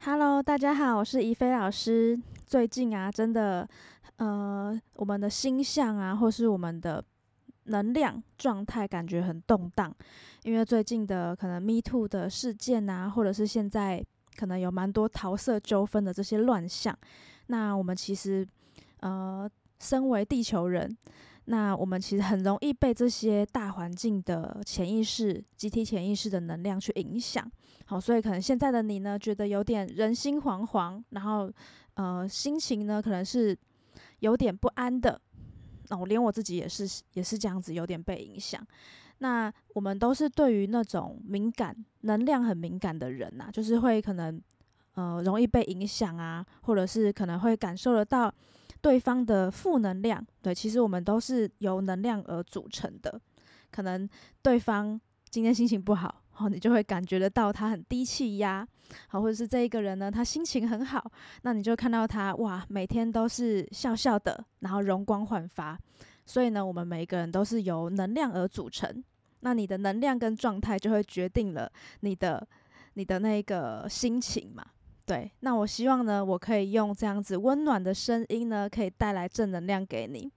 Hello，大家好，我是怡菲老师。最近啊，真的，呃，我们的星象啊，或是我们的能量状态，感觉很动荡，因为最近的可能 Me Too 的事件啊，或者是现在可能有蛮多桃色纠纷的这些乱象。那我们其实，呃，身为地球人。那我们其实很容易被这些大环境的潜意识、集体潜意识的能量去影响，好，所以可能现在的你呢，觉得有点人心惶惶，然后呃，心情呢可能是有点不安的。那我连我自己也是，也是这样子，有点被影响。那我们都是对于那种敏感、能量很敏感的人呐，就是会可能呃容易被影响啊，或者是可能会感受得到。对方的负能量，对，其实我们都是由能量而组成的。可能对方今天心情不好，好，你就会感觉得到他很低气压，好，或者是这一个人呢，他心情很好，那你就看到他哇，每天都是笑笑的，然后容光焕发。所以呢，我们每一个人都是由能量而组成。那你的能量跟状态就会决定了你的你的那个心情嘛。对，那我希望呢，我可以用这样子温暖的声音呢，可以带来正能量给你。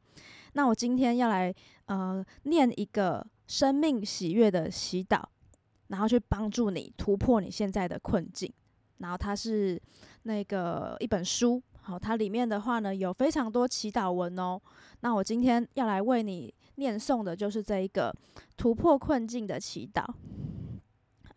那我今天要来呃念一个生命喜悦的祈祷，然后去帮助你突破你现在的困境。然后它是那个一本书，好，它里面的话呢有非常多祈祷文哦。那我今天要来为你念诵的就是这一个突破困境的祈祷。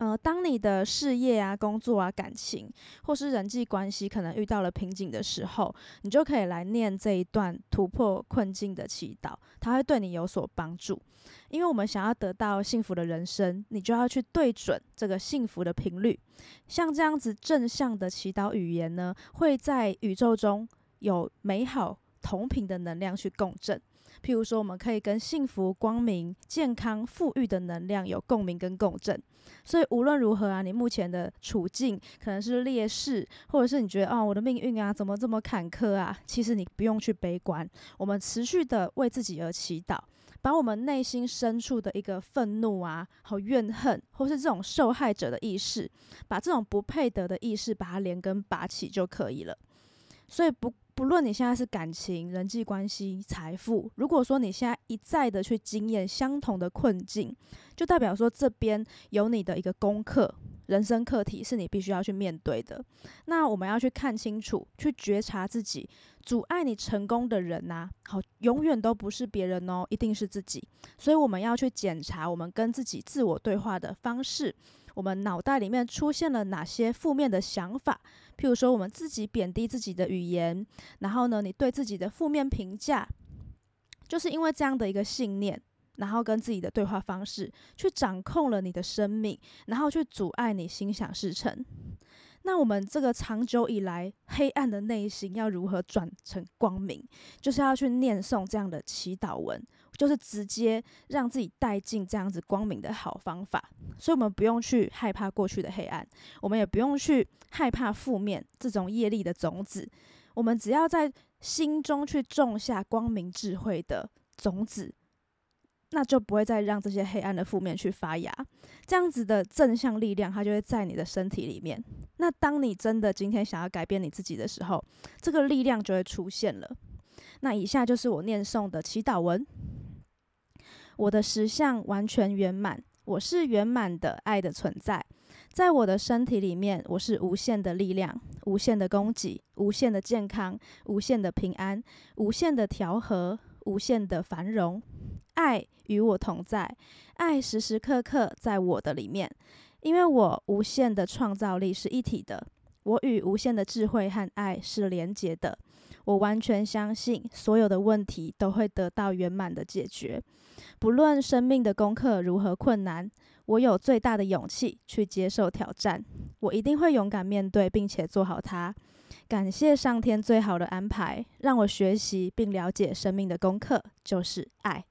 呃，当你的事业啊、工作啊、感情或是人际关系可能遇到了瓶颈的时候，你就可以来念这一段突破困境的祈祷，它会对你有所帮助。因为我们想要得到幸福的人生，你就要去对准这个幸福的频率。像这样子正向的祈祷语言呢，会在宇宙中有美好同频的能量去共振。譬如说，我们可以跟幸福、光明、健康、富裕的能量有共鸣跟共振。所以无论如何啊，你目前的处境可能是劣势，或者是你觉得哦，我的命运啊怎么这么坎坷啊？其实你不用去悲观，我们持续的为自己而祈祷，把我们内心深处的一个愤怒啊、和怨恨，或是这种受害者的意识，把这种不配得的意识把它连根拔起就可以了。所以不。不论你现在是感情、人际关系、财富，如果说你现在一再的去经验相同的困境，就代表说这边有你的一个功课、人生课题是你必须要去面对的。那我们要去看清楚，去觉察自己阻碍你成功的人呐，好，永远都不是别人哦，一定是自己。所以我们要去检查我们跟自己自我对话的方式。我们脑袋里面出现了哪些负面的想法？譬如说，我们自己贬低自己的语言，然后呢，你对自己的负面评价，就是因为这样的一个信念，然后跟自己的对话方式，去掌控了你的生命，然后去阻碍你心想事成。那我们这个长久以来黑暗的内心要如何转成光明？就是要去念诵这样的祈祷文。就是直接让自己带进这样子光明的好方法，所以我们不用去害怕过去的黑暗，我们也不用去害怕负面这种业力的种子，我们只要在心中去种下光明智慧的种子，那就不会再让这些黑暗的负面去发芽。这样子的正向力量，它就会在你的身体里面。那当你真的今天想要改变你自己的时候，这个力量就会出现了。那以下就是我念诵的祈祷文。我的实相完全圆满，我是圆满的爱的存在，在我的身体里面，我是无限的力量、无限的供给、无限的健康、无限的平安、无限的调和、无限的繁荣。爱与我同在，爱时时刻刻在我的里面，因为我无限的创造力是一体的，我与无限的智慧和爱是连结的。我完全相信，所有的问题都会得到圆满的解决。不论生命的功课如何困难，我有最大的勇气去接受挑战。我一定会勇敢面对，并且做好它。感谢上天最好的安排，让我学习并了解生命的功课就是爱。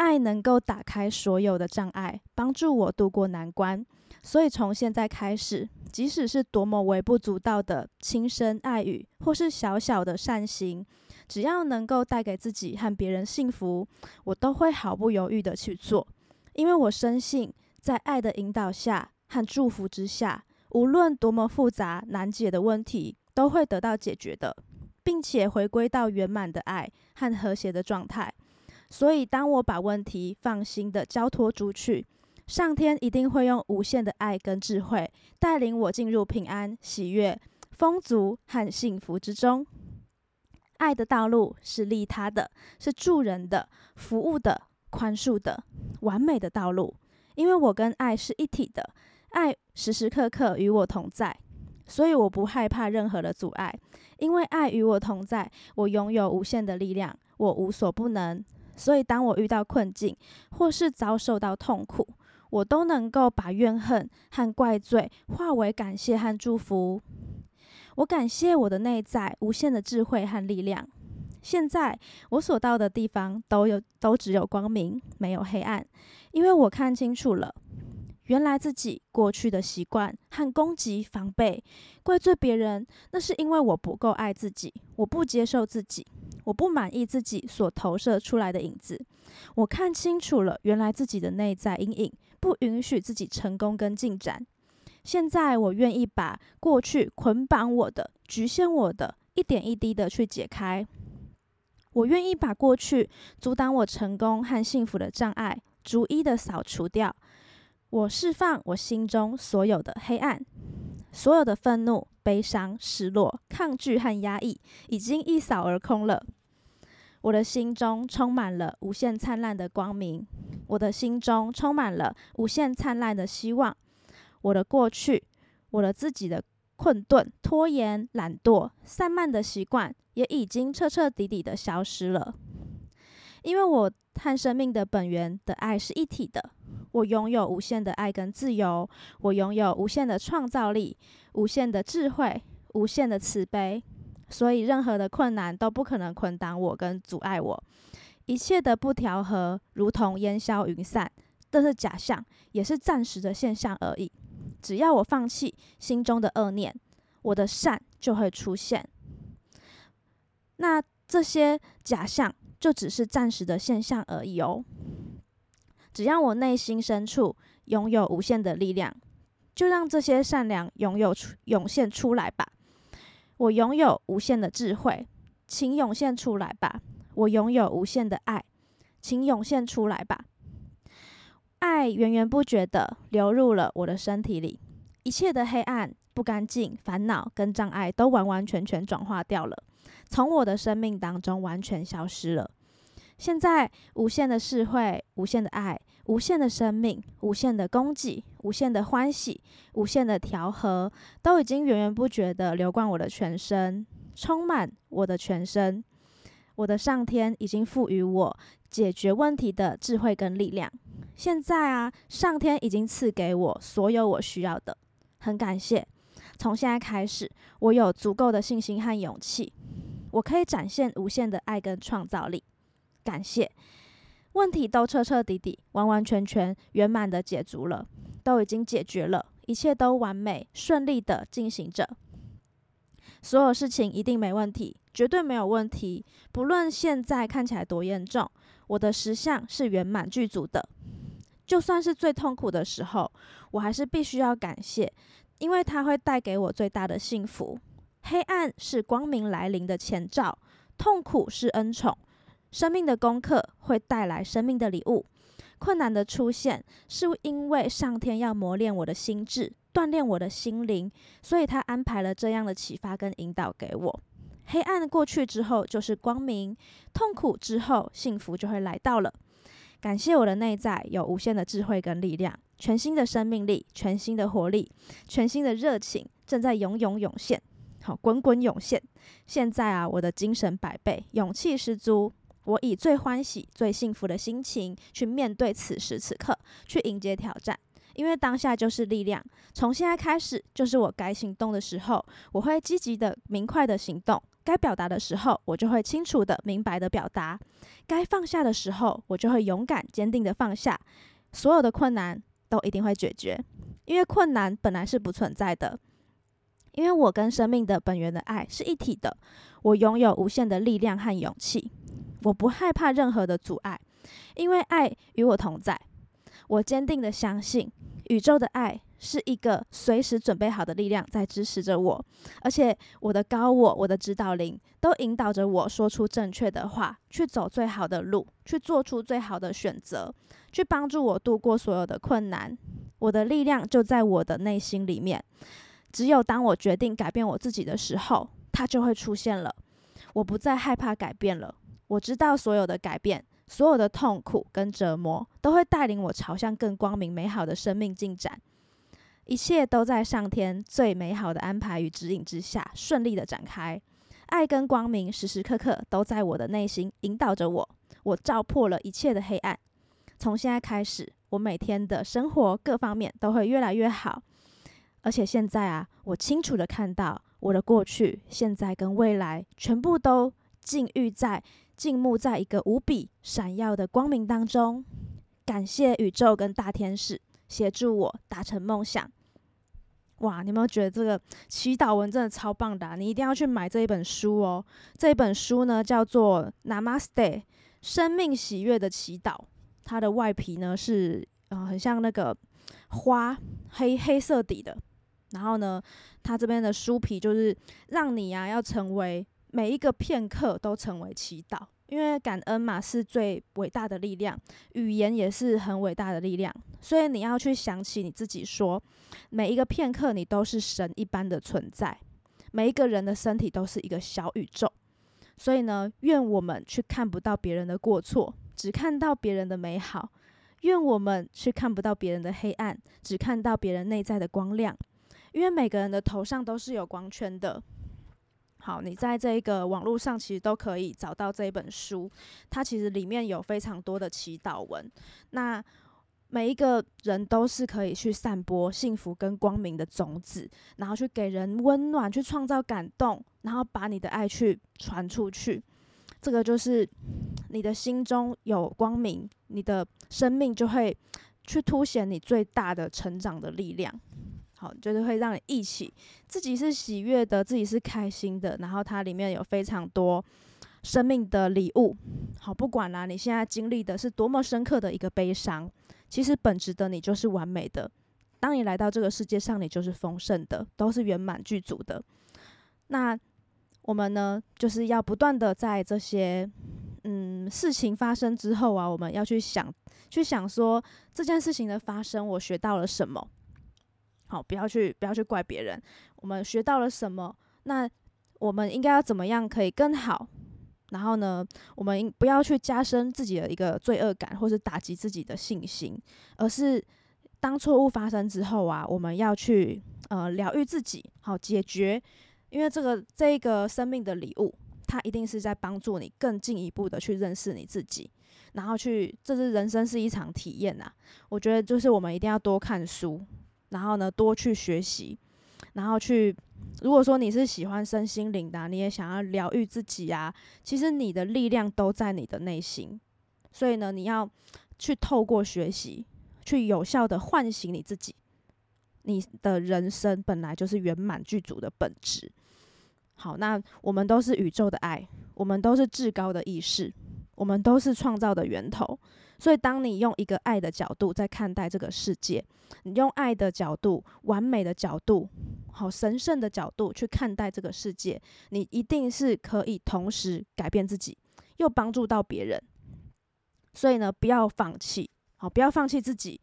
爱能够打开所有的障碍，帮助我度过难关。所以从现在开始，即使是多么微不足道的轻声爱语，或是小小的善行，只要能够带给自己和别人幸福，我都会毫不犹豫的去做。因为我深信，在爱的引导下和祝福之下，无论多么复杂难解的问题，都会得到解决的，并且回归到圆满的爱和和谐的状态。所以，当我把问题放心的交托出去，上天一定会用无限的爱跟智慧，带领我进入平安、喜悦、丰足和幸福之中。爱的道路是利他的，是助人的、服务的、宽恕的、完美的道路。因为我跟爱是一体的，爱时时刻刻与我同在，所以我不害怕任何的阻碍。因为爱与我同在，我拥有无限的力量，我无所不能。所以当我遇到困境或是遭受到痛苦，我都能够把怨恨和怪罪化为感谢和祝福。我感谢我的内在无限的智慧和力量。现在我所到的地方都有都只有光明，没有黑暗，因为我看清楚了，原来自己过去的习惯和攻击、防备、怪罪别人，那是因为我不够爱自己，我不接受自己，我不满意自己所投射出来的影子。我看清楚了，原来自己的内在阴影不允许自己成功跟进展。现在我愿意把过去捆绑我的、局限我的，一点一滴的去解开。我愿意把过去阻挡我成功和幸福的障碍逐一的扫除掉。我释放我心中所有的黑暗，所有的愤怒、悲伤、失落、抗拒和压抑，已经一扫而空了。我的心中充满了无限灿烂的光明，我的心中充满了无限灿烂的希望。我的过去，我的自己的困顿、拖延、懒惰、散漫的习惯，也已经彻彻底底的消失了。因为我和生命的本源的爱是一体的，我拥有无限的爱跟自由，我拥有无限的创造力、无限的智慧、无限的慈悲，所以任何的困难都不可能捆绑我跟阻碍我。一切的不调和，如同烟消云散，都是假象，也是暂时的现象而已。只要我放弃心中的恶念，我的善就会出现。那这些假象就只是暂时的现象而已哦。只要我内心深处拥有无限的力量，就让这些善良拥有出涌现出来吧。我拥有无限的智慧，请涌现出来吧。我拥有无限的爱，请涌现出来吧。爱源源不绝的流入了我的身体里，一切的黑暗、不干净、烦恼跟障碍都完完全全转化掉了，从我的生命当中完全消失了。现在，无限的智慧、无限的爱、无限的生命、无限的供给、无限的欢喜、无限的调和，都已经源源不绝的流贯我的全身，充满我的全身。我的上天已经赋予我解决问题的智慧跟力量。现在啊，上天已经赐给我所有我需要的，很感谢。从现在开始，我有足够的信心和勇气，我可以展现无限的爱跟创造力。感谢，问题都彻彻底底、完完全全、圆满的解除了，都已经解决了，一切都完美顺利的进行着。所有事情一定没问题，绝对没有问题。不论现在看起来多严重，我的实相是圆满具足的。就算是最痛苦的时候，我还是必须要感谢，因为它会带给我最大的幸福。黑暗是光明来临的前兆，痛苦是恩宠，生命的功课会带来生命的礼物。困难的出现，是因为上天要磨练我的心智，锻炼我的心灵，所以他安排了这样的启发跟引导给我。黑暗过去之后就是光明，痛苦之后幸福就会来到了。感谢我的内在有无限的智慧跟力量，全新的生命力，全新的活力，全新的热情正在涌涌涌现，好滚滚涌现。现在啊，我的精神百倍，勇气十足，我以最欢喜、最幸福的心情去面对此时此刻，去迎接挑战。因为当下就是力量，从现在开始就是我该行动的时候，我会积极的、明快的行动。该表达的时候，我就会清楚的、明白的表达；该放下的时候，我就会勇敢、坚定的放下。所有的困难都一定会解决，因为困难本来是不存在的。因为我跟生命的本源的爱是一体的，我拥有无限的力量和勇气，我不害怕任何的阻碍，因为爱与我同在。我坚定的相信，宇宙的爱、是一个随时准备好的力量在支持着我，而且我的高我、我的指导灵都引导着我说出正确的话，去走最好的路，去做出最好的选择，去帮助我度过所有的困难。我的力量就在我的内心里面，只有当我决定改变我自己的时候，它就会出现了。我不再害怕改变了，我知道所有的改变。所有的痛苦跟折磨都会带领我朝向更光明美好的生命进展，一切都在上天最美好的安排与指引之下顺利的展开。爱跟光明时时刻刻都在我的内心引导着我，我照破了一切的黑暗。从现在开始，我每天的生活各方面都会越来越好。而且现在啊，我清楚的看到我的过去、现在跟未来全部都浸浴在。静沐在一个无比闪耀的光明当中，感谢宇宙跟大天使协助我达成梦想。哇，你有没有觉得这个祈祷文真的超棒的？你一定要去买这一本书哦！这一本书呢叫做《Namaste 生命喜悦的祈祷》，它的外皮呢是呃很像那个花黑黑色底的，然后呢，它这边的书皮就是让你呀要成为。每一个片刻都成为祈祷，因为感恩嘛是最伟大的力量，语言也是很伟大的力量，所以你要去想起你自己，说每一个片刻你都是神一般的存在，每一个人的身体都是一个小宇宙，所以呢，愿我们去看不到别人的过错，只看到别人的美好；愿我们去看不到别人的黑暗，只看到别人内在的光亮，因为每个人的头上都是有光圈的。好，你在这个网络上其实都可以找到这一本书，它其实里面有非常多的祈祷文。那每一个人都是可以去散播幸福跟光明的种子，然后去给人温暖，去创造感动，然后把你的爱去传出去。这个就是你的心中有光明，你的生命就会去凸显你最大的成长的力量。好，就是会让你一起自己是喜悦的，自己是开心的，然后它里面有非常多生命的礼物。好，不管啦，你现在经历的是多么深刻的一个悲伤，其实本质的你就是完美的。当你来到这个世界上，你就是丰盛的，都是圆满具足的。那我们呢，就是要不断的在这些嗯事情发生之后啊，我们要去想，去想说这件事情的发生，我学到了什么。好，不要去不要去怪别人。我们学到了什么？那我们应该要怎么样可以更好？然后呢，我们不要去加深自己的一个罪恶感，或是打击自己的信心，而是当错误发生之后啊，我们要去呃疗愈自己，好解决。因为这个这个生命的礼物，它一定是在帮助你更进一步的去认识你自己，然后去这是人生是一场体验呐。我觉得就是我们一定要多看书。然后呢，多去学习，然后去。如果说你是喜欢身心灵的，你也想要疗愈自己啊，其实你的力量都在你的内心。所以呢，你要去透过学习，去有效的唤醒你自己。你的人生本来就是圆满具足的本质。好，那我们都是宇宙的爱，我们都是至高的意识，我们都是创造的源头。所以，当你用一个爱的角度在看待这个世界，你用爱的角度、完美的角度、好神圣的角度去看待这个世界，你一定是可以同时改变自己，又帮助到别人。所以呢，不要放弃，好，不要放弃自己，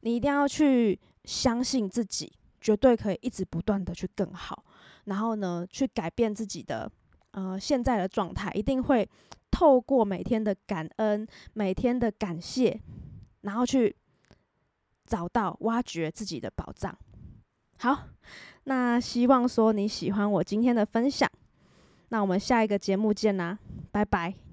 你一定要去相信自己，绝对可以一直不断的去更好，然后呢，去改变自己的呃现在的状态，一定会。透过每天的感恩，每天的感谢，然后去找到、挖掘自己的宝藏。好，那希望说你喜欢我今天的分享，那我们下一个节目见啦，拜拜。